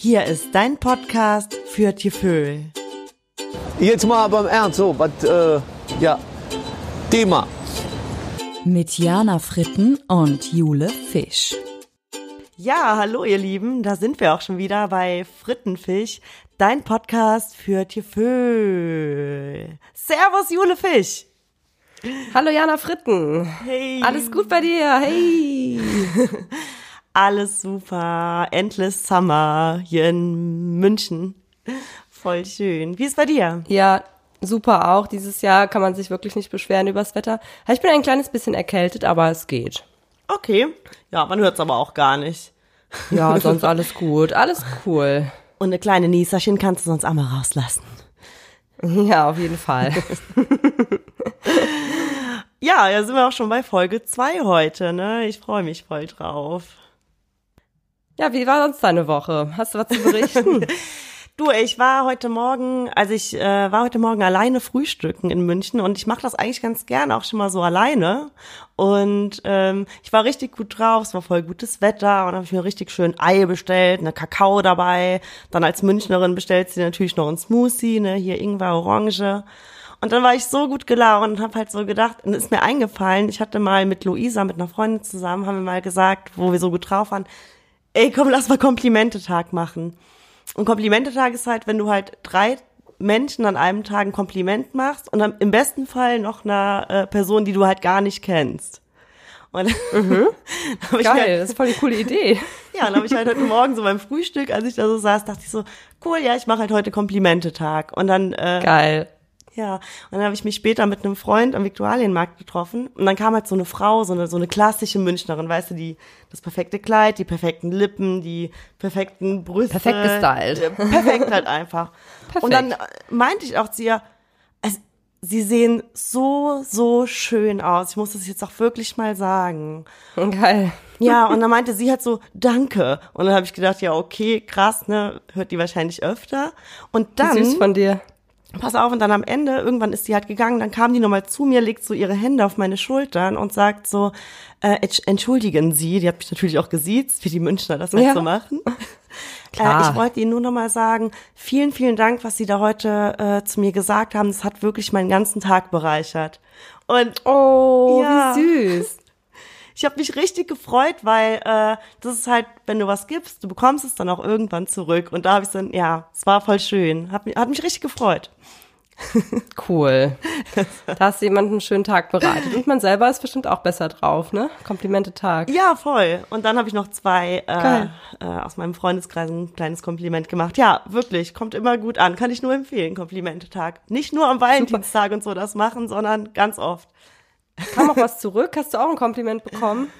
Hier ist dein Podcast für Tieföhl. Jetzt mal beim Ernst, so, was, äh, ja, Thema. Mit Jana Fritten und Jule Fisch. Ja, hallo ihr Lieben, da sind wir auch schon wieder bei Frittenfisch, dein Podcast für Tieföhl. Servus Jule Fisch. Hallo Jana Fritten. Hey. Alles gut bei dir? Hey. Alles super. Endless Summer hier in München. Voll schön. Wie ist bei dir? Ja, super auch. Dieses Jahr kann man sich wirklich nicht beschweren übers Wetter. Ich bin ein kleines bisschen erkältet, aber es geht. Okay. Ja, man hört es aber auch gar nicht. Ja, sonst alles gut. Alles cool. Und eine kleine Nieserchen kannst du sonst auch mal rauslassen. Ja, auf jeden Fall. Ja, da sind wir auch schon bei Folge 2 heute, ne? Ich freue mich voll drauf. Ja, wie war sonst deine Woche? Hast du was zu berichten? Du, ich war heute Morgen, also ich äh, war heute Morgen alleine frühstücken in München und ich mache das eigentlich ganz gerne auch schon mal so alleine. Und ähm, ich war richtig gut drauf, es war voll gutes Wetter und habe ich mir richtig schön Ei bestellt, eine Kakao dabei. Dann als Münchnerin bestellt sie natürlich noch einen Smoothie, ne, hier Ingwer, Orange. Und dann war ich so gut gelaunt und habe halt so gedacht, und ist mir eingefallen, ich hatte mal mit Luisa, mit einer Freundin zusammen, haben wir mal gesagt, wo wir so gut drauf waren, ey, komm, lass mal Komplimentetag machen. Und Komplimentetag ist halt, wenn du halt drei Menschen an einem Tag ein Kompliment machst und dann im besten Fall noch einer äh, Person, die du halt gar nicht kennst. Und mhm. Geil, halt, das ist voll die coole Idee. ja, dann habe ich halt heute Morgen so beim Frühstück, als ich da so saß, dachte ich so, cool, ja, ich mache halt heute Komplimentetag. Und dann äh, Geil. Ja, und dann habe ich mich später mit einem Freund am Viktualienmarkt getroffen und dann kam halt so eine Frau, so eine so eine klassische Münchnerin, weißt du, die das perfekte Kleid, die perfekten Lippen, die perfekten Brüste. Perfekt gestylt. Perfekt halt einfach. Perfekt. Und dann äh, meinte ich auch zu ihr, es, sie sehen so so schön aus. Ich muss das jetzt auch wirklich mal sagen. Geil. Ja, und dann meinte sie halt so, danke. Und dann habe ich gedacht, ja, okay, krass, ne, hört die wahrscheinlich öfter. Und dann Süß von dir. Pass auf, und dann am Ende, irgendwann ist die halt gegangen, dann kam die nochmal zu mir, legt so ihre Hände auf meine Schultern und sagt so, äh, entsch- entschuldigen Sie, die hat mich natürlich auch gesiezt, wie die Münchner das halt Ja. so machen. Klar. Äh, ich wollte Ihnen nur nochmal sagen, vielen, vielen Dank, was Sie da heute äh, zu mir gesagt haben. Das hat wirklich meinen ganzen Tag bereichert. Und Oh, Ja. wie süß. Ich habe mich richtig gefreut, weil äh, das ist halt, wenn du was gibst, du bekommst es dann auch irgendwann zurück. Und da habe ich dann, ja, es war voll schön. Hat, mich- hat mich richtig gefreut. Cool. Da hast du jemanden einen schönen Tag bereitet. Und man selber ist bestimmt auch besser drauf, ne? Komplimente Tag. Ja, voll. Und dann habe ich noch zwei äh, Geil. äh, aus meinem Freundeskreis ein kleines Kompliment gemacht. Ja, wirklich, kommt immer gut an. Kann ich nur empfehlen, Komplimentetag. Nicht nur am Valentinstag und so das machen, sondern ganz oft. Kam auch was zurück? Hast du auch ein Kompliment bekommen?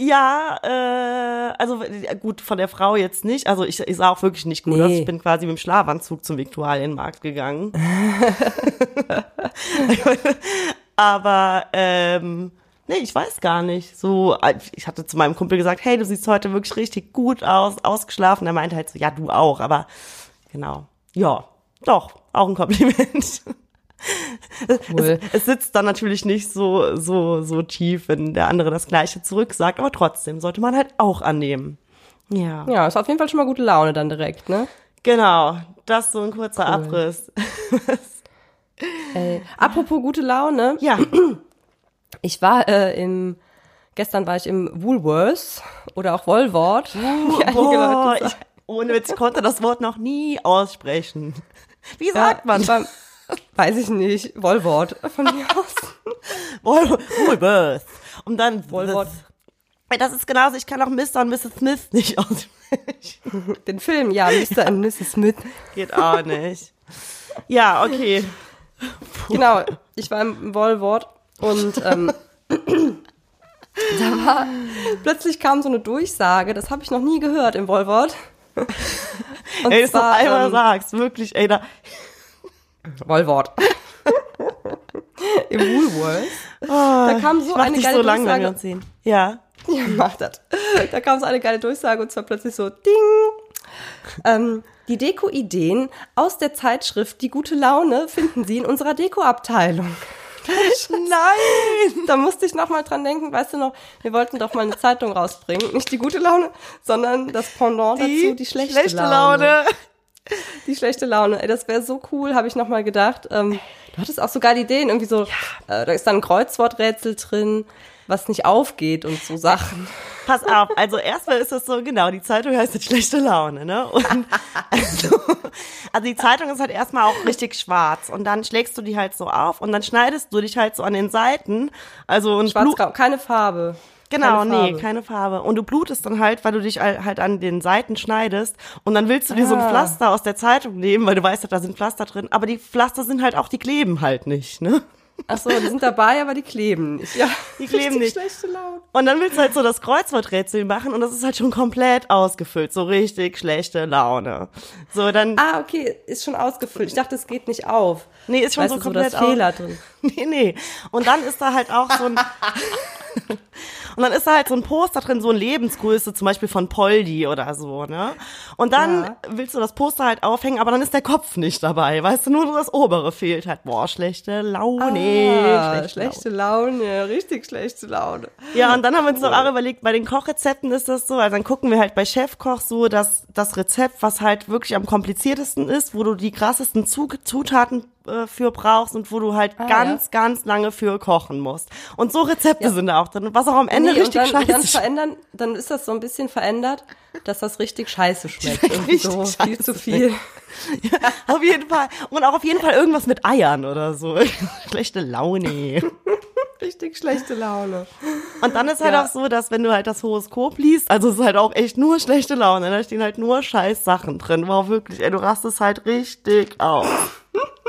Ja, äh, also äh, gut, von der Frau jetzt nicht. Also ich, ich sah auch wirklich nicht gut Nee. aus. Ich bin quasi mit dem Schlafanzug zum Viktualienmarkt gegangen. Aber ähm, nee, ich weiß gar nicht. So, äh, ich hatte zu meinem Kumpel gesagt, hey, du siehst heute wirklich richtig gut aus, ausgeschlafen. Er meinte halt so, ja, du auch, aber genau. Ja, doch, auch ein Kompliment. Cool. Es, es sitzt dann natürlich nicht so, so, so tief, wenn der andere das Gleiche zurücksagt, aber trotzdem sollte man halt auch annehmen. Ja. Ja, ist auf jeden Fall schon mal gute Laune dann direkt, ne? Genau. Das ist so ein kurzer Abriss. Ey. Apropos gute Laune. Ja. Ich war äh, im, gestern war ich im Woolworths oder auch Woolworth. Boah, Leute ich, ohne Witz, ich konnte das Wort noch nie aussprechen. Wie Ja, sagt man? ich war- weiß ich nicht. Woolworth von mir aus. Woolworth. Und dann Woolworth. Ey, Das ist genauso, ich kann auch Mr. und Mrs. Smith nicht aussprechen. Den Film, ja, Mr. und Mrs. Smith. Geht auch nicht. Ja, okay. Genau, ich war im Woolworth und ähm, da war, plötzlich kam so eine Durchsage, das habe ich noch nie gehört im Woolworth. Und Ey, das noch einmal ähm, sagst, wirklich, ey, da, Woolworth. Im Woolworth. da kam so eine geile so lang, wenn Durchsage. sehen. Ja. Ja, mach das. Da kam so eine geile Durchsage und zwar plötzlich so Ding. Ähm, die Deko-Ideen aus der Zeitschrift Die gute Laune finden Sie in unserer Deko-Abteilung. Nein! Da musste ich noch mal dran denken, weißt du noch, wir wollten doch mal eine Zeitung rausbringen. Nicht die gute Laune, sondern das Pendant dazu, die schlechte, Laune. Die schlechte Laune. Ey, das wäre so cool, habe ich noch mal gedacht. Ähm, du hattest auch so geile Ideen, irgendwie so, äh, da ist dann ein Kreuzworträtsel drin, was nicht aufgeht und so Sachen. Pass auf, also erstmal ist es so, genau, die Zeitung heißt jetzt schlechte Laune, ne? Und also, also die Zeitung ist halt erstmal auch richtig schwarz und dann schlägst du die halt so auf und dann schneidest du dich halt so an den Seiten, also und Schwarz-grau, keine Farbe. Genau, nee, keine Farbe und du blutest dann halt, weil du dich halt an den Seiten schneidest und dann willst du dir so ein Ah. Pflaster aus der Zeitung nehmen, weil du weißt, da sind Pflaster drin, aber die Pflaster sind halt auch, die kleben halt nicht, ne? Ach so, die sind dabei, aber die kleben nicht. Ja, Die kleben nicht. schlechte Laune. Und dann willst du halt so das Kreuzworträtsel machen und das ist halt schon komplett ausgefüllt, so richtig schlechte Laune. So, dann, Ah, okay, ist schon ausgefüllt. Ich dachte, es geht nicht auf. nee, ist schon weißt so komplett so das Fehler drin. Nee, nee. Und dann ist da halt auch so ein, und dann ist da halt so ein Poster drin, so ein Lebensgröße, zum Beispiel von Poldi oder so, ne? Und dann Ja. willst du das Poster halt aufhängen, aber dann ist der Kopf nicht dabei, weißt du, nur das obere fehlt halt. Boah, schlechte Laune, Ah, schlechte, schlechte Laune, richtig schlechte Laune. Ja, und dann haben wir uns noch auch überlegt, bei den Kochrezepten ist das so, also dann gucken wir halt bei Chefkoch so, dass das Rezept, was halt wirklich am kompliziertesten ist, wo du die krassesten Zu Zutaten äh, für brauchst und wo du halt ganz, ganz lange für kochen musst. Und so Rezepte sind da auch drin, was auch am Ende Nee, und richtig dann, und dann scheiße verändern, dann ist das so ein bisschen verändert, dass das richtig scheiße schmeckt. Irgendwie so Richtig viel scheiße zu viel. Auf jeden Fall. Und auch auf jeden Fall irgendwas mit Eiern oder so. Schlechte Laune. Richtig schlechte Laune. Und dann ist halt Ja. auch so, dass wenn du halt das Horoskop liest, also es ist halt auch echt nur schlechte Laune, da stehen halt nur scheiß Sachen drin. Wow, wirklich, ey, du rastest halt richtig auf.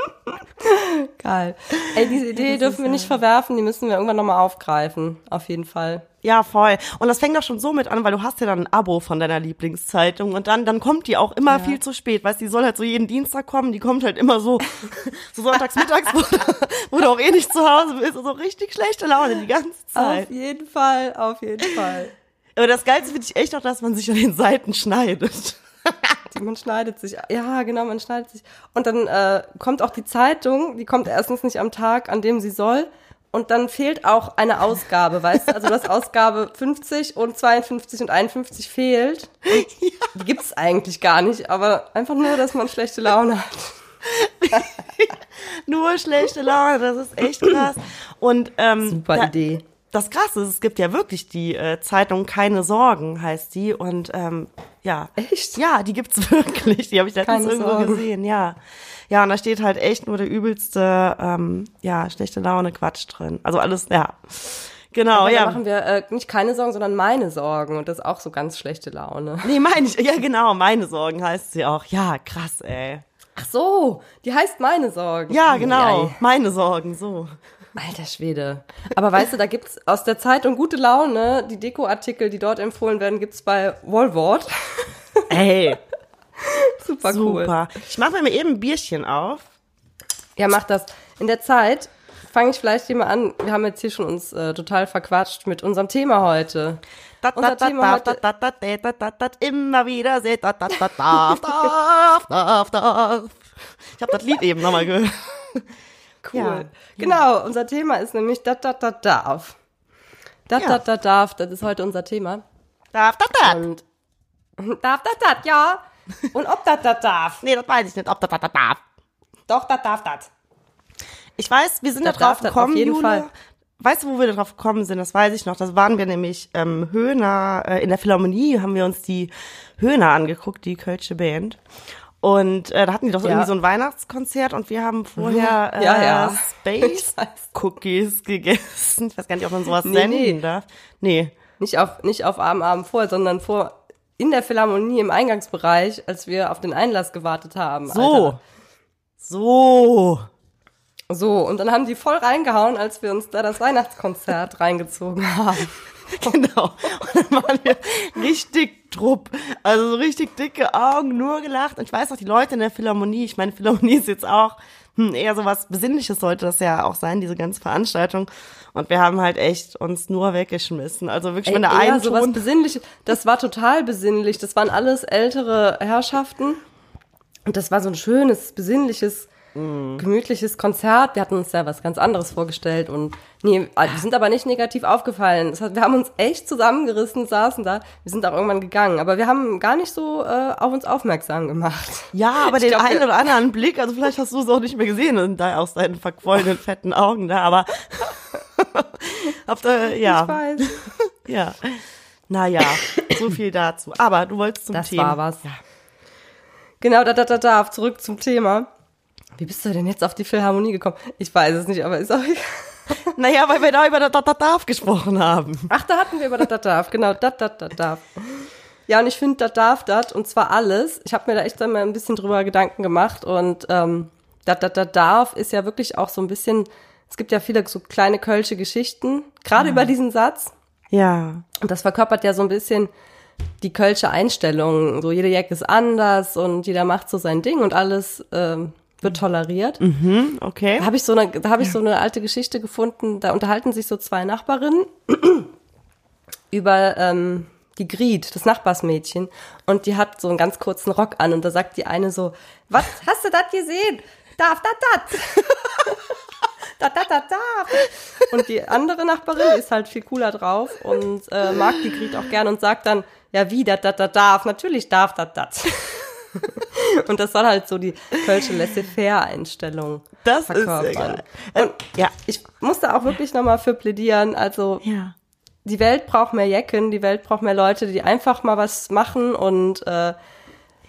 Geil. Ey, diese Idee dürfen wir nicht verwerfen, die müssen wir irgendwann nochmal aufgreifen. Auf jeden Fall. Ja, voll. Und das fängt doch schon so mit an, weil du hast ja dann ein Abo von deiner Lieblingszeitung und dann, dann kommt die auch immer viel zu spät. Weißt du, die soll halt so jeden Dienstag kommen, die kommt halt immer so, so sonntags mittags, wo, du- wo du auch eh nicht zu Hause bist so richtig schlechte Laune die ganze Zeit. Auf jeden Fall, auf jeden Fall. Aber das Geilste finde ich echt noch, dass man sich an den Seiten schneidet. Man schneidet sich. Ja, genau, man schneidet sich. Und dann äh, kommt auch die Zeitung, die kommt erstens nicht am Tag, an dem sie soll. Und dann fehlt auch eine Ausgabe, weißt du? Also das Ausgabe 50 und 52 und 51 fehlt. Und Die gibt's eigentlich gar nicht, aber einfach nur, dass man schlechte Laune hat. Nur schlechte Laune, das ist echt krass. Und ähm, Super da, Idee. Das Krasse ist, es gibt ja wirklich die äh, Zeitung Keine Sorgen, heißt die. Und ähm, ja. Echt? Ja, die gibt's wirklich. Die habe ich letztens Keine irgendwo Sorgen. gesehen, ja. Ja, und da steht halt echt nur der übelste, ähm, ja, schlechte Laune Quatsch drin. Also alles, ja. Genau, Aber da ja. machen wir äh, nicht keine Sorgen, sondern meine Sorgen. Und das ist auch so ganz schlechte Laune. Nee, meine ich. Ja, genau, meine Sorgen heißt sie auch. Ja, krass, ey. Ach so, die heißt meine Sorgen. Ja, genau. Ei, Meine Sorgen, so. Alter Schwede. Aber weißt du, da gibt's aus der Zeitung gute Laune, die Dekoartikel, die dort empfohlen werden, gibt's bei Wallwort. Ey, Super cool. super. Ich mache mir eben ein Bierchen auf. Ja, mach das. In der Zeit fange ich vielleicht hier mal an. Wir haben jetzt hier schon uns äh, total verquatscht mit unserem Thema heute. Dat, Unser dat, Thema heute- immer wieder seht, dat, dat, dat, darf, darf, darf, darf. Ich habe das Lied eben nochmal gehört. Cool. Ja, Genau, unser Thema ist nämlich dat, dat, dat, darf. Dat, Ja. dat, dat, darf, das ist heute unser Thema. Darf, dat, dat. Und darf, dat, dat, ja. Und ob dat, dat darf. Nee, das weiß ich nicht, ob dat, dat, dat darf. Doch, dat darf dat. Ich weiß, wir sind da drauf gekommen, auf jeden Jule. Fall. Weißt du, wo wir drauf gekommen sind? Das weiß ich noch. Das waren wir nämlich ähm, Höhner, äh, in der Philharmonie haben wir uns die Höhner angeguckt, die Kölsche Band. Und äh, da hatten die doch Ja. irgendwie so ein Weihnachtskonzert und wir haben vorher äh, Ja, ja. Ich Space. Cookies gegessen. Ich weiß gar nicht, ob man sowas Nee, senden nee. darf. Nee. Nicht auf, nicht auf Abend, Abend vor, sondern vor, in der Philharmonie im Eingangsbereich, als wir auf den Einlass gewartet haben. So. Alter. So. So, und dann haben die voll reingehauen, als wir uns da das Weihnachtskonzert reingezogen haben. Genau. Und dann waren wir richtig drupp. Also so richtig dicke Augen, nur gelacht. Und ich weiß auch, die Leute in der Philharmonie, ich meine, Philharmonie ist jetzt auch hm, eher so was Besinnliches sollte das ja auch sein, diese ganze Veranstaltung. Und wir haben halt echt uns nur weggeschmissen. Also wirklich, Ey, wenn der eher ein so was. Besinnliches. Das war total besinnlich. Das waren alles ältere Herrschaften. Und das war so ein schönes, besinnliches gemütliches Konzert. Wir hatten uns ja was ganz anderes vorgestellt und nee, die sind aber nicht negativ aufgefallen. Das heißt, wir haben uns echt zusammengerissen, saßen da. Wir sind auch irgendwann gegangen, aber wir haben gar nicht so äh, auf uns aufmerksam gemacht. Ja, aber Ich den glaub, einen wir- oder anderen Blick, also vielleicht hast du es auch nicht mehr gesehen in de- aus deinen verquollenen, fetten Augen da, aber habt ihr, ja, Ich weiß. ja. Naja, so viel dazu. Aber du wolltest zum Das Thema. war was. Genau, da, da, da, da, zurück zum Thema. Wie bist du denn jetzt auf die Philharmonie gekommen? Ich weiß es nicht, aber ist auch egal. Naja, weil wir da über das Darf gesprochen haben. Ach, da hatten wir über das, darf, genau, das, darf. Ja, und ich finde, das darf das, und zwar alles. Ich habe mir da echt einmal ein bisschen drüber Gedanken gemacht und ähm, das, darf ist ja wirklich auch so ein bisschen, es gibt ja viele so kleine kölsche Geschichten, gerade über diesen Satz. Ja. Und das verkörpert ja so ein bisschen die kölsche Einstellung. So jede Jack ist anders und jeder macht so sein Ding und alles ähm, wird toleriert. Okay. Da habe ich so eine, da habe ich so eine alte Geschichte gefunden. Da unterhalten sich so zwei Nachbarinnen über ähm, die Grid, das Nachbarsmädchen, und die hat so einen ganz kurzen Rock an und da sagt die eine so, was hast du das gesehen? Darf das das? Das, das, das, darf. Und die andere Nachbarin ist halt viel cooler drauf und äh, mag die Grid auch gern und sagt dann, ja wie, das, das, das darf, natürlich darf das, das. Und das soll halt so die kölsche Laissez-faire-Einstellung Das ist verkörpern. egal. Äh, Und ja. ich musste auch wirklich nochmal für plädieren. Also Ja. die Welt braucht mehr Jecken, die Welt braucht mehr Leute, die einfach mal was machen und äh,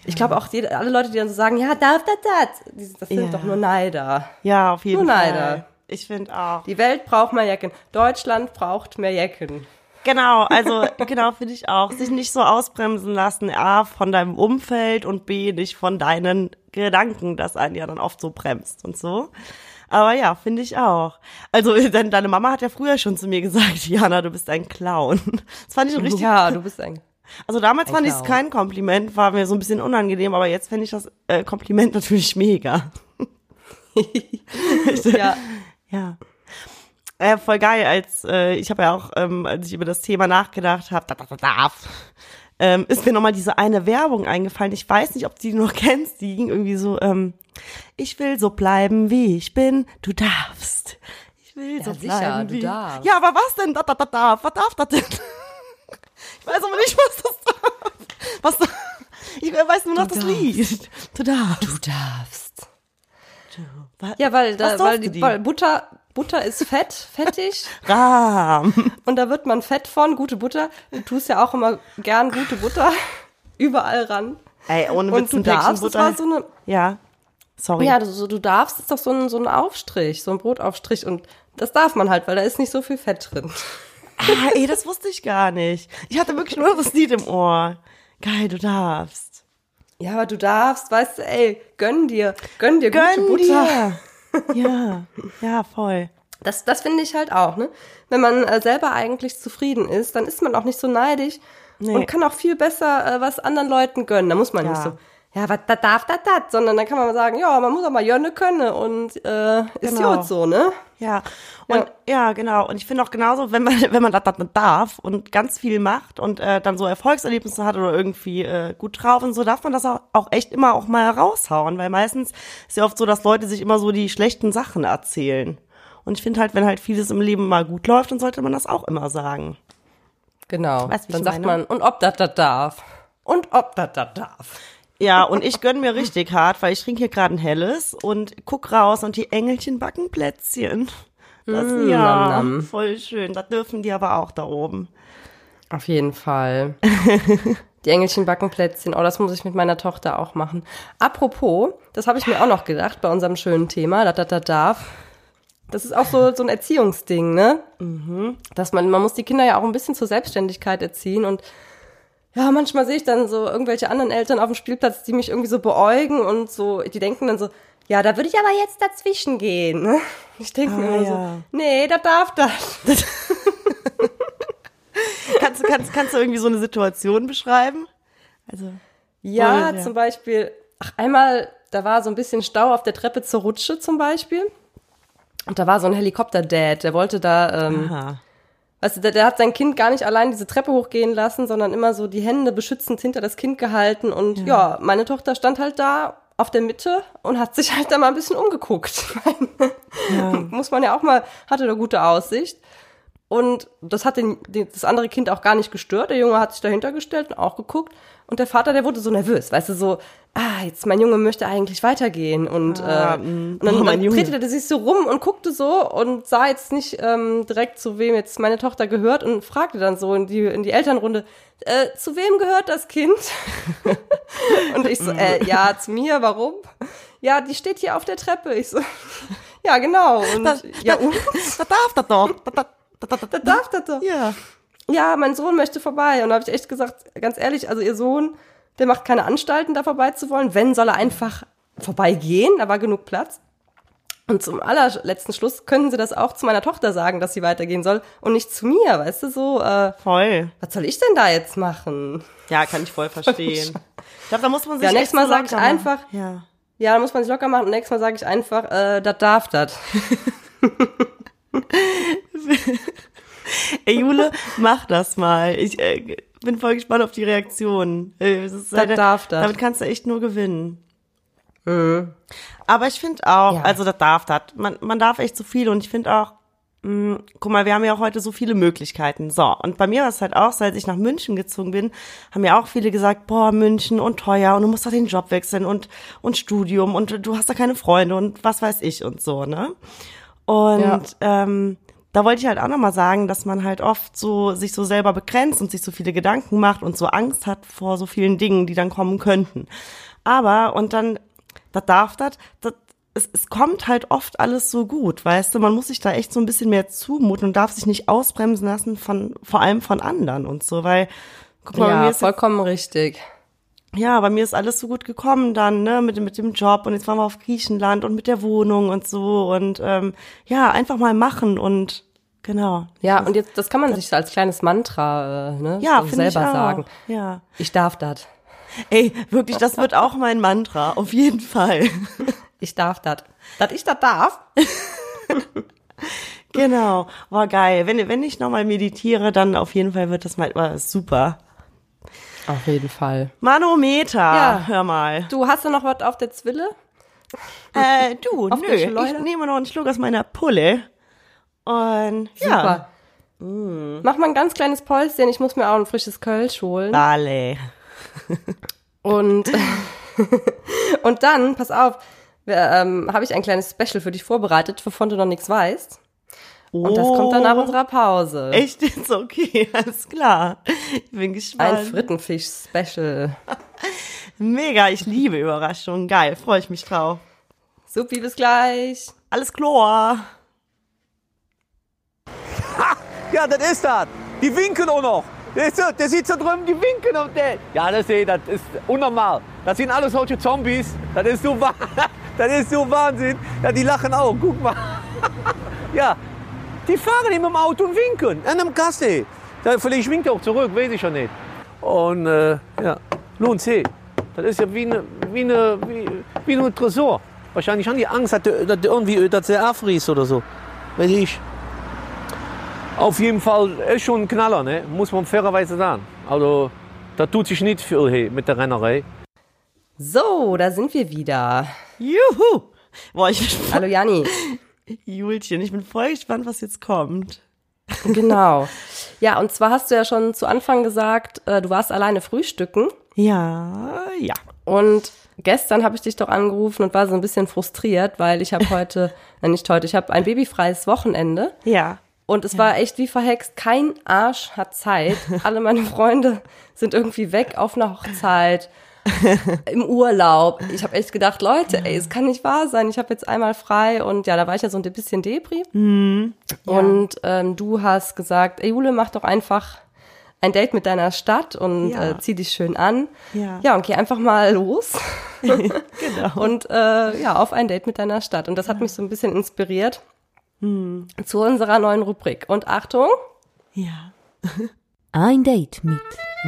ich glaube auch jede, alle Leute, die dann so sagen, ja, darf das, das, das sind Ja. doch nur Neider. Ja, auf jeden Nur Fall. Neider. Ich finde auch. Die Welt braucht mehr Jecken. Deutschland braucht mehr Jecken. Genau, also genau finde ich auch. Sich nicht so ausbremsen lassen, A, von deinem Umfeld und B, nicht von deinen Gedanken, das einen ja dann oft so bremst und so. Aber ja, finde ich auch. Also denn deine Mama hat ja früher schon zu mir gesagt, Jana, du bist ein Clown. Das fand ich richtig. Ja, du bist ein. Also damals ein fand ich es kein Kompliment, war mir so ein bisschen unangenehm, aber jetzt fände ich das äh, Kompliment natürlich mega. Ja, Ja. Äh, voll geil, als äh, ich habe ja auch, ähm, als ich über das Thema nachgedacht habe, da, da, da, darf, ähm, ist mir nochmal diese eine Werbung eingefallen. Ich weiß nicht, ob du die noch kennst. Die ging irgendwie so, ähm, ich will so bleiben, wie ich bin. Du darfst. Ich will so sicher, bleiben, du wie darfst. Ja, aber was denn? Da, da, da, darf. Was darf das denn? Ich weiß aber nicht, was das darf. Was da, ich weiß nur noch das darfst. Lied. Du darfst. du darfst. Was? Ja, weil, da, weil, die, weil Butter, Butter ist fett, fettig. Rahm. Und da wird man fett von, gute Butter. Du tust ja auch immer gern gute Butter überall ran. Ey, ohne Und Witz, du ein Päckchen darfst, das Butter. war so eine, Ja. Sorry. ja, du, du darfst, ist doch so ein, so ein Aufstrich, so ein Brotaufstrich. Und das darf man halt, weil da ist nicht so viel Fett drin. Ah, ey, das wusste ich gar nicht. Ich hatte wirklich nur das Lied im Ohr. Geil, du darfst. Ja, aber du darfst, weißt du, ey, gönn dir, gönn dir gute Gönn Butter. dir. Ja, ja, voll. Das, das finde ich halt auch, ne? Wenn man äh, selber eigentlich zufrieden ist, dann ist man auch nicht so neidisch Nee. und kann auch viel besser äh, was anderen Leuten gönnen. Da muss man nicht Ja. so, ja, was da darf, das, das, sondern dann kann man sagen, ja, man muss auch mal jönne können und äh, ist Genau. gut so, ne? Ja. Und ja, genau. Und ich finde auch genauso, wenn man, wenn man das, das darf und ganz viel macht und äh, dann so Erfolgserlebnisse hat oder irgendwie äh, gut drauf und so, darf man das auch, auch echt immer auch mal raushauen, weil meistens ist ja oft so, dass Leute sich immer so die schlechten Sachen erzählen. Und ich finde halt, wenn halt vieles im Leben mal gut läuft, dann sollte man das auch immer sagen. Genau. Weißt, dann sagt meine? man, und ob das das darf. Und ob das das darf. Ja, und ich gönn mir richtig hart, weil ich trinke hier gerade ein helles und guck raus und die Engelchen backen Plätzchen. Das, ja, nam, nam. voll schön. Das dürfen die aber auch da oben. Auf jeden Fall. Die Engelchen backen Plätzchen. Oh, das muss ich mit meiner Tochter auch machen. Apropos, das habe ich mir auch noch gedacht bei unserem schönen Thema, dat, dat, dat, darf. Das ist auch so, so ein Erziehungsding, ne? Dass man, man muss die Kinder ja auch ein bisschen zur Selbstständigkeit erziehen und ja, manchmal sehe ich dann so irgendwelche anderen Eltern auf dem Spielplatz, die mich irgendwie so beäugen und so, die denken dann so, ja, da würde ich aber jetzt dazwischen gehen. ne? Ich denke mir Ah, immer ja. so, nee, da darf das. Kannst, du- kannst, kannst du irgendwie so eine Situation beschreiben? Also, Ja, ja. zum Beispiel, ach, einmal, da war so ein bisschen Stau auf der Treppe zur Rutsche zum Beispiel. Und da war so ein Helikopter-Dad, der wollte da, ähm, aha. Du, der, der hat sein Kind gar nicht allein diese Treppe hochgehen lassen, sondern immer so die Hände beschützend hinter das Kind gehalten. Und ja, meine Tochter stand halt da auf der Mitte und hat sich halt da mal ein bisschen umgeguckt. Ja. Muss man ja auch mal, hatte eine gute Aussicht. Und das hat den, den, das andere Kind auch gar nicht gestört. Der Junge hat sich dahinter gestellt und auch geguckt. Und der Vater, der wurde so nervös, weißt du, so, ah, jetzt mein Junge möchte eigentlich weitergehen. Und, Ah, äh, mm. und dann, Oh, dann drehte der sich so rum und guckte so und sah jetzt nicht ähm, direkt, zu wem jetzt meine Tochter gehört und fragte dann so in die, in die Elternrunde, äh, zu wem gehört das Kind? und ich so, äh, ja, zu mir, warum? Ja, die steht hier auf der Treppe. Ich so, ja, genau. Und, ja, und? Da darf das doch. Da, da, Ja. Ja, mein Sohn möchte vorbei. Und da habe ich echt gesagt, ganz ehrlich, also ihr Sohn, der macht keine Anstalten, da vorbei zu wollen. Wenn, soll er einfach vorbeigehen. Da war genug Platz. Und zum allerletzten Schluss können sie das auch zu meiner Tochter sagen, dass sie weitergehen soll und nicht zu mir, weißt du, so, äh, Voll. was soll ich denn da jetzt machen? Ja, kann ich voll verstehen. Ich glaube, da muss man sich Ja, nächstes Mal so sag ich machen. einfach- Ja. Ja, da muss man sich locker machen und nächstes Mal sage ich einfach, äh, das darf das. Ey, Jule, mach das mal. Ich äh, bin voll gespannt auf die Reaktion. Äh, Das, Das darf das. Damit kannst du echt nur gewinnen. Aber ich finde auch, Ja. also das darf das. Man, man darf echt so viel und ich finde auch, mh, guck mal, wir haben ja auch heute so viele Möglichkeiten. So, und bei mir war es halt auch, seit ich nach München gezogen bin, haben ja auch viele gesagt, boah, München und teuer und du musst doch den Job wechseln und, und Studium und du hast da keine Freunde und was weiß ich und so, ne? Und Ja. ähm, da wollte ich halt auch nochmal sagen, dass man halt oft so sich so selber begrenzt und sich so viele Gedanken macht und so Angst hat vor so vielen Dingen, die dann kommen könnten. Aber, und dann, das darf das, das es, es kommt halt oft alles so gut, weißt du, man muss sich da echt so ein bisschen mehr zumuten und darf sich nicht ausbremsen lassen von, vor allem von anderen und so, weil, guck mal, bei mir Ja, ist jetzt vollkommen richtig. Ja, bei mir ist alles so gut gekommen dann, ne, mit, dem- mit dem Job und jetzt waren wir auf Griechenland und mit der Wohnung und so und ähm, ja, einfach mal machen und genau. Ja, und jetzt, das kann man sich als kleines Mantra, äh, ne, Ja, so ich selber auch. sagen. Ja. Ich darf das. Ey, wirklich, das wird auch mein Mantra, auf jeden Fall. Ich darf das. Dass ich das darf? genau. War geil. Wenn, wenn ich nochmal meditiere, dann auf jeden Fall wird das mal war super. Auf jeden Fall. Manometer, Ja. hör mal. Du, hast du noch was auf der Zwille? Äh, du, Auf nö, ich nehme noch einen Schluck aus meiner Pulle. Und ja, Super. Mach mal ein ganz kleines Päuschen. Ich muss mir auch ein frisches Kölsch holen. alle. Und, und dann, pass auf, ähm, habe ich ein kleines Special für dich vorbereitet, wovon du noch nichts weißt. Und das kommt dann nach unserer Pause. Oh. Echt jetzt okay, alles klar. Ich bin Ein gespannt. Frittenfisch-Special. Mega, ich liebe Überraschungen. Geil, freue ich mich drauf. Supi, bis gleich. Alles klar. Ja, das ist das. Die winken auch noch. Der, ist, sieht so drüben, die winken auf der. Ja, das, ist- das ist unnormal. Das sind alles solche Zombies. Das ist so, das ist so Wahnsinn. Ja, die lachen auch. Guck mal. Ja, die fahren immer im Auto und winken. An einem Kasse. Da, vielleicht winkt er auch zurück, weiß ich schon nicht. Und äh, ja, lohnt sich. Das ist ja wie, eine, wie, eine, wie, wie ein Tresor. Wahrscheinlich haben die Angst, dass der, dass der irgendwie dass der abfriest oder so. Weiß ich. Auf jeden Fall ist schon ein Knaller, ne? muss man fairerweise sagen. Also, da tut sich nicht viel hey, mit der Rennerei. So, da sind wir wieder. Juhu. Boah, ich bin Hallo Janni. Julchen, ich bin voll gespannt, was jetzt kommt. Genau. Ja, und zwar hast du ja schon zu Anfang gesagt, äh, du warst alleine frühstücken. Ja, ja. Und gestern habe ich dich doch angerufen und war so ein bisschen frustriert, weil ich habe heute, nein, nicht heute, ich habe ein babyfreies Wochenende. Ja. Und es war echt wie verhext. Kein Arsch hat Zeit. Alle meine Freunde sind irgendwie weg auf einer Hochzeit, im Urlaub. Ich habe echt gedacht, Leute, ey, es kann nicht wahr sein. Ich habe jetzt einmal frei und ja, da war ich ja so ein bisschen Depri. Und ähm, du hast gesagt, ey Jule, mach doch einfach ein Date mit deiner Stadt und Ja. äh, zieh dich schön an. Ja. ja, und geh einfach mal los Genau. und äh, ja, auf ein Date mit deiner Stadt. Und das hat mich so ein bisschen inspiriert zu unserer neuen Rubrik. Und Achtung, Ja. Ein Date mit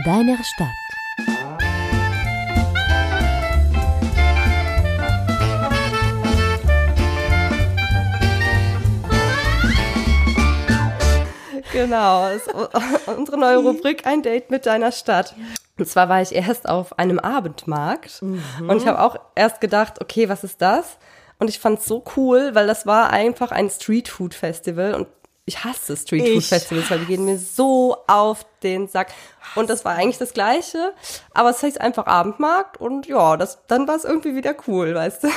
deiner Stadt. Genau, unsere neue Rubrik Ein Date mit deiner Stadt. Und zwar war ich erst auf einem Abendmarkt. Und ich habe auch erst gedacht, okay, was ist das? Und ich fand es so cool, weil das war einfach ein Streetfood-Festival und ich hasse Streetfood-Festivals, weil die gehen mir so auf den Sack. Und das war eigentlich das Gleiche, aber es heißt einfach Abendmarkt. Und ja, das, dann war es irgendwie wieder cool, weißt du?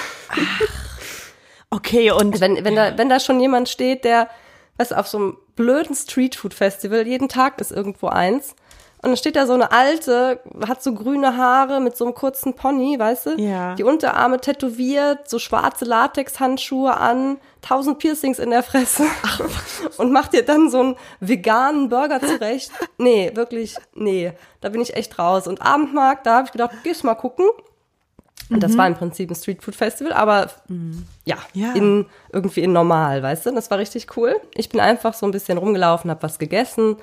Okay, und Wenn, wenn, da, wenn da schon jemand steht, der, weißt du, auf so einem blöden Streetfood-Festival, jeden Tag ist irgendwo eins, und dann steht da so eine alte, hat so grüne Haare mit so einem kurzen Pony, weißt du? Ja. Die Unterarme tätowiert, so schwarze Latexhandschuhe an, tausend Piercings in der Fresse und macht dir dann so einen veganen Burger zurecht. Nee, wirklich, nee, da bin ich echt raus. Und Abendmarkt, da habe ich gedacht, gehst mal gucken. Und das war im Prinzip ein Streetfood-Festival, aber ja, Ja. In, irgendwie in normal, weißt du? Das war richtig cool. Ich bin einfach so ein bisschen rumgelaufen, habe was gegessen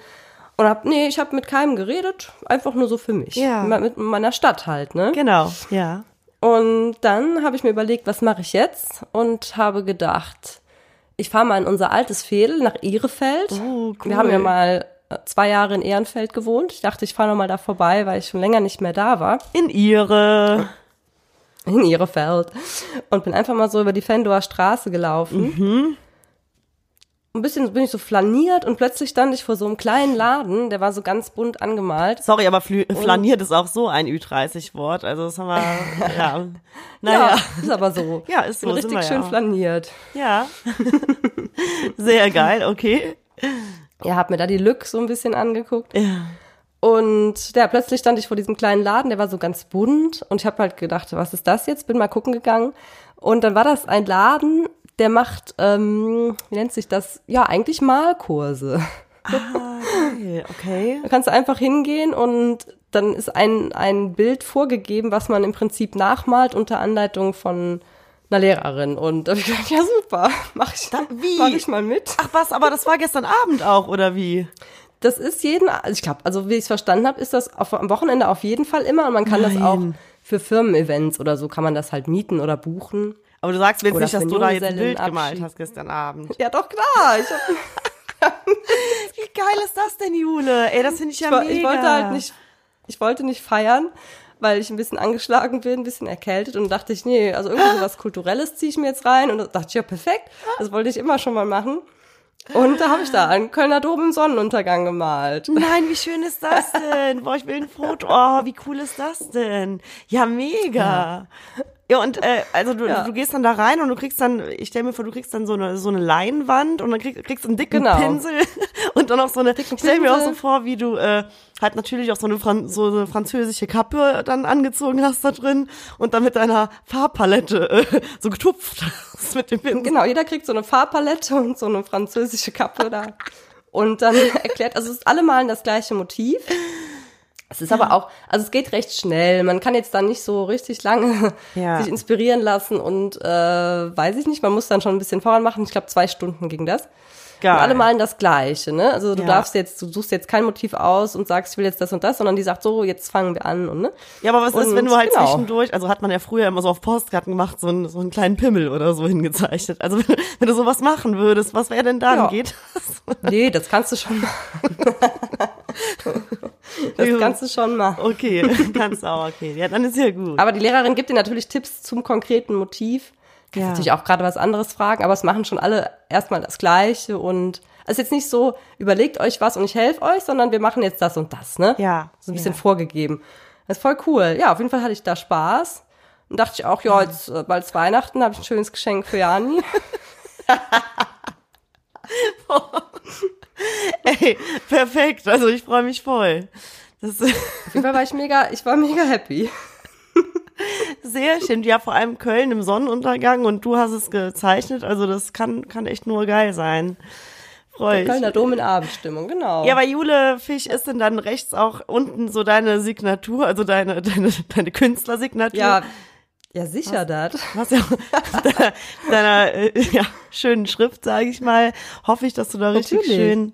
und hab, nee, ich habe mit keinem geredet, einfach nur so für mich. Ja. Mit mit meiner Stadt halt, ne? genau, ja. Und dann habe ich mir überlegt, was mache ich jetzt? Und habe gedacht, ich fahre mal in unser altes Veedel nach Ihrefeld. Oh, cool. Wir haben ja mal äh, zwei Jahre in Ehrenfeld gewohnt. Ich dachte, ich fahre noch mal da vorbei, weil ich schon länger nicht mehr da war. In ihre. In Ihrefeld und bin einfach mal so über die Fendower Straße gelaufen. Ein bisschen bin ich so flaniert und plötzlich stand ich vor so einem kleinen Laden, der war so ganz bunt angemalt. Sorry, aber flaniert ist auch so ein Ü30-Wort. Also das haben wir, ja. Naja, Ja, ist aber so. Ja, ist so, Bin richtig ja schön auch. flaniert. ja. Sehr geil, okay. Ja, hab mir da die Lück so ein bisschen angeguckt. Ja. Und ja, plötzlich stand ich vor diesem kleinen Laden, der war so ganz bunt und ich habe halt gedacht, was ist das jetzt? Bin mal gucken gegangen und dann war das ein Laden, der macht, ähm, wie nennt sich das? Ja, eigentlich Malkurse. Okay, okay. Da kannst du einfach hingehen und dann ist ein, ein Bild vorgegeben, was man im Prinzip nachmalt unter Anleitung von einer Lehrerin. Und da habe ich gedacht, ja super, mach ich, wie? mach ich mal mit. Ach was, aber das war gestern Abend auch, oder wie? Das ist jeden, also ich glaube, also wie ich es verstanden habe, ist das auf, am Wochenende auf jeden Fall immer und man kann das auch Nein. für Firmen-Events oder so kann man das halt mieten oder buchen. Aber du sagst mir jetzt nicht, dass du da jetzt ein Bild Junggesellenabschied. gemalt hast gestern Abend. Ja, doch klar. Ich, hab, Wie geil ist das denn, Jule? Ey, das finde ich ja ich, mega. ich wollte halt nicht, ich wollte nicht feiern, weil ich ein bisschen angeschlagen bin, ein bisschen erkältet und dachte ich, nee, also irgendwie was Kulturelles ziehe ich mir jetzt rein und da dachte ich, ja perfekt, das wollte ich immer schon mal machen. Und da habe ich da einen Kölner Dom im Sonnenuntergang gemalt. Nein, wie schön ist das denn? Boah, ich will ein Foto. Oh, wie cool ist das denn? Ja, mega. Ja, und äh, also du, Ja. du gehst dann da rein und du kriegst dann, ich stell mir vor, du kriegst dann so eine so eine Leinwand und dann krieg, kriegst du einen dicken Genau. Pinsel und dann auch so eine. Ich stell mir auch so vor, wie du äh, halt natürlich auch so eine, Fran so eine französische Kappe dann angezogen hast da drin und dann mit deiner Farbpalette äh, so getupft hast mit dem Pinsel. Genau, jeder kriegt so eine Farbpalette und so eine französische Kappe da. Und dann erklärt, also es ist alle malen das gleiche Motiv. Es ist aber auch, also es geht recht schnell. Man kann jetzt dann nicht so richtig lange Ja. sich inspirieren lassen und äh, weiß ich nicht, man muss dann schon ein bisschen voran machen. Ich glaube, zwei Stunden ging das. Geil. Und alle malen das Gleiche, ne? Also du Ja. darfst jetzt, du suchst jetzt kein Motiv aus und sagst, ich will jetzt das und das, sondern die sagt so, jetzt fangen wir an und ne? Ja, aber was ist, Und wenn du halt genau. zwischendurch, also hat man ja früher immer so auf Postkarten gemacht, so einen, so einen kleinen Pimmel oder so hingezeichnet. Also wenn, wenn du sowas machen würdest, was wäre denn dann? Ja. Geht das? Nee, das kannst du schon machen. das kannst du schon machen. Okay, kannst du auch, okay. Ja, dann ist ja gut. Aber die Lehrerin gibt dir natürlich Tipps zum konkreten Motiv. Kannst Ja. natürlich auch gerade was anderes fragen, aber es machen schon alle erstmal das Gleiche und es ist jetzt nicht so, überlegt euch was und ich helfe euch, sondern wir machen jetzt das und das, ne? Ja, So ein bisschen ja. vorgegeben. Das ist voll cool. Ja, auf jeden Fall hatte ich da Spaß. Und dachte ich auch, ja, jetzt äh, bald Weihnachten, habe ich ein schönes Geschenk für Jani. Ey, perfekt. Also ich freue mich voll. Das Auf jeden Fall war ich mega, ich war mega happy. sehr schön. Ja, vor allem Köln im Sonnenuntergang und du hast es gezeichnet. Also das kann, kann echt nur geil sein. Freue ich. Kölner Dom in Abendstimmung, genau. Ja, bei Jule Fisch ist denn dann rechts auch unten so deine Signatur, also deine, deine, deine Künstlersignatur. ja, ja sicher das. Was ja deiner, deiner äh, ja, schönen Schrift, sage ich mal, hoffe ich, dass du da richtig Natürlich. schön.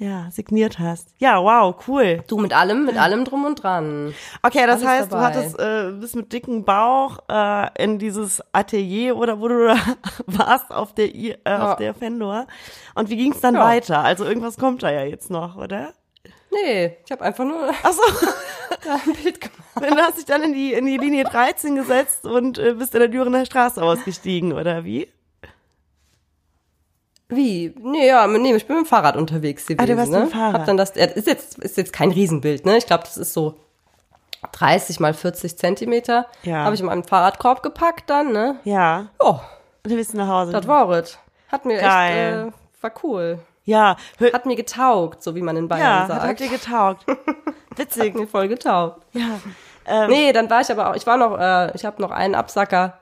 Ja, signiert hast. Ja, wow, cool. Du mit allem, mit allem drum und dran. Okay, das Alles heißt, dabei. du hattest, äh, bist mit dicken Bauch äh, in dieses Atelier oder wo du da warst auf der, I- äh, Ja. auf der Fendor. Und wie ging's dann Ja. weiter? Also irgendwas kommt da ja jetzt noch, oder? Nee, ich habe einfach nur Ach so, da ein Bild gemacht. du hast dich dann in die, in die Linie 13 gesetzt und äh, bist in der Dürener Straße ausgestiegen, oder wie? Wie? Nee, ja, nee, ich bin mit dem Fahrrad unterwegs gewesen. Ah, du warst ne? mit dem Fahrrad. Hab dann das, ist jetzt, ist jetzt kein Riesenbild, ne? Ich glaube, das ist so 30 mal 40 Zentimeter. Ja. Habe ich in meinen Fahrradkorb gepackt dann, ne? Ja. Ja, Und du bist nach Hause. das war es. Hat mir Geil. echt, äh, war cool. ja, Hat mir getaugt, so wie man in Bayern ja, hat, sagt. hat dir getaugt. Witzig. Hat mir voll getaugt. Ja. Ähm, Nee, dann war ich aber auch, ich war noch, äh, ich habe noch einen Absacker,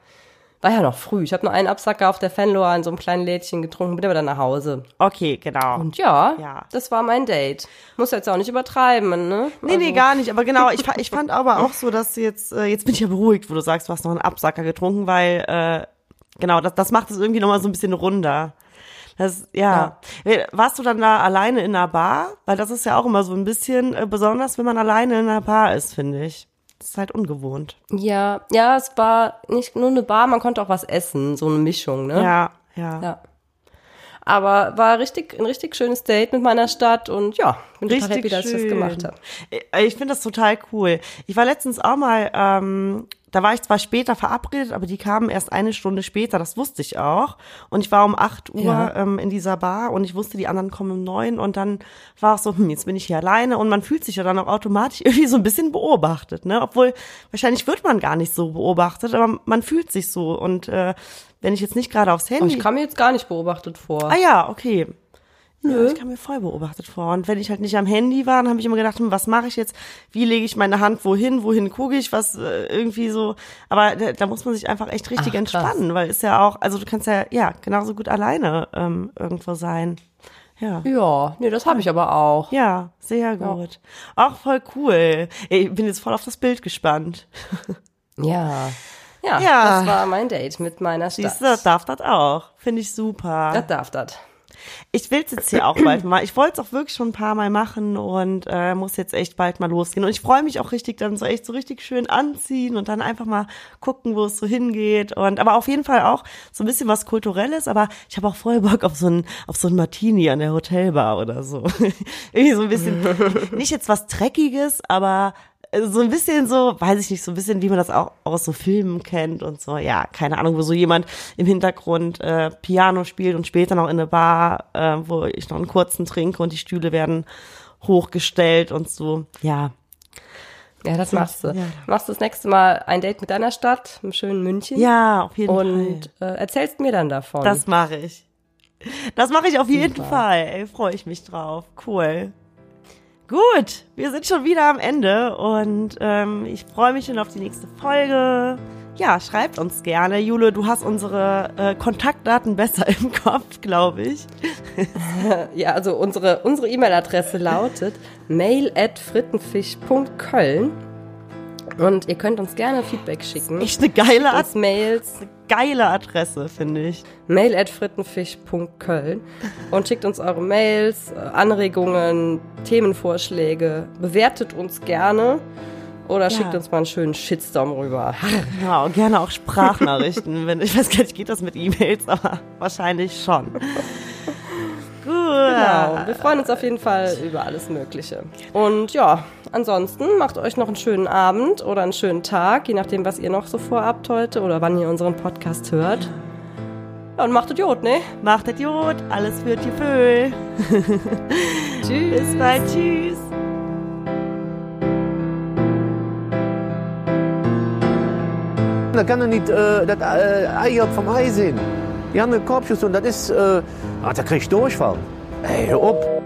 war ja noch früh, ich habe noch einen Absacker auf der Fenloa in so einem kleinen Lädchen getrunken, bin aber dann nach Hause. Okay, genau. Und ja, Ja. das war mein Date. Muss jetzt auch nicht übertreiben, ne? Nee, nee, gar nicht. Aber genau, ich, ich fand aber auch so, dass du jetzt, äh, jetzt bin ich ja beruhigt, wo du sagst, du hast noch einen Absacker getrunken, weil, äh, genau, das, das macht es irgendwie nochmal so ein bisschen runder. Das, ja. Äh, Warst du dann da alleine in einer Bar? Weil das ist ja auch immer so ein bisschen äh, besonders, wenn man alleine in einer Bar ist, finde ich. Das ist halt ungewohnt. Ja, ja, es war nicht nur eine Bar, man konnte auch was essen, so eine Mischung, ne? Ja, ja. Ja. Aber war richtig, ein richtig schönes Date mit meiner Stadt und ja, bin total happy, dass ich das gemacht habe. Äh, Ich finde das total cool. Ich war letztens auch mal, ähm, da war ich zwar später verabredet, aber die kamen erst eine Stunde später, das wusste ich auch. Und ich war um 8 Uhr Ja. ähm, in dieser Bar und ich wusste, die anderen kommen um neun und dann war es so, hm, jetzt bin ich hier alleine und man fühlt sich ja dann auch automatisch irgendwie so ein bisschen beobachtet, ne? Obwohl, wahrscheinlich wird man gar nicht so beobachtet, aber man fühlt sich so und äh, wenn ich jetzt nicht gerade aufs Aber Handy. ich kam mir jetzt gar nicht beobachtet vor. Ah ja, okay. Ja, ich kam mir voll beobachtet vor. Und wenn ich halt nicht am Handy war, dann habe ich immer gedacht, hm, was mache ich jetzt? Wie lege ich meine Hand wohin? Wohin gucke ich? Was äh, irgendwie so. Aber da, da muss man sich einfach echt richtig Ach, entspannen, weil ist ja auch, also du kannst ja ja genauso gut alleine ähm, irgendwo sein. Ja. Ja, nee, das habe ich aber auch. Ja, sehr gut. Auch voll cool. Ich bin jetzt voll auf das Bild gespannt. Ja. Ja, Ja. das war mein Date mit meiner Stadt. Siehst du, das darf das auch. Finde ich super. Das darf das. Ich will es jetzt hier auch bald mal. Ich wollte es auch wirklich schon ein paar Mal machen und äh, muss jetzt echt bald mal losgehen. Und ich freue mich auch richtig, dann so echt so richtig schön anziehen und dann einfach mal gucken, wo es so hingeht. Und aber auf jeden Fall auch so ein bisschen was Kulturelles. Aber ich habe auch voll Bock auf so ein auf so ein Martini an der Hotelbar oder so. Irgendwie so ein bisschen nicht jetzt was Dreckiges, aber so ein bisschen so, weiß ich nicht, so ein bisschen, wie man das auch aus so Filmen kennt und so. Ja, keine Ahnung, wo so jemand im Hintergrund äh, Piano spielt und später noch in eine Bar, äh, wo ich noch einen kurzen trinke und die Stühle werden hochgestellt und so. Ja, Ja, das machst du. ja. Machst du das nächste Mal ein Date mit deiner Stadt, im schönen München. ja, auf jeden Fall. Und äh, erzählst mir dann davon. Das mache ich. Das mache ich auf jeden Fall. Ey, freue ich mich drauf. Cool. Gut, wir sind schon wieder am Ende und ähm, ich freue mich schon auf die nächste Folge. Ja, schreibt uns gerne. Jule, du hast unsere äh, Kontaktdaten besser im Kopf, glaube ich. Ja, also unsere unsere E-Mail-Adresse lautet mail at frittenfisch.köln und ihr könnt uns gerne Feedback schicken. Echt eine geile, Ad uns Mails geile Adresse, finde ich. mail at frittenfisch.köln und schickt uns eure Mails, äh, Anregungen, Themenvorschläge, bewertet uns gerne oder schickt uns mal einen schönen Shitstorm rüber. Genau, gerne auch Sprachnachrichten. wenn, ich weiß gar nicht, geht das mit E-Mails, aber wahrscheinlich schon. Genau, wir freuen uns auf jeden Fall über alles Mögliche. Und ja, ansonsten macht euch noch einen schönen Abend oder einen schönen Tag, je nachdem, was ihr noch so vorhabt heute oder wann ihr unseren Podcast hört. Ja, und macht Idiot, ne? Macht Idiot, alles für die Föhl. Tschüss. Bis bald, tschüss. Da kann er nicht äh, das äh, Ei vom Ei sehen. Die haben eine Korbschuss und das ist, äh, ah, da krieg ich Durchfall. Ey, hör op.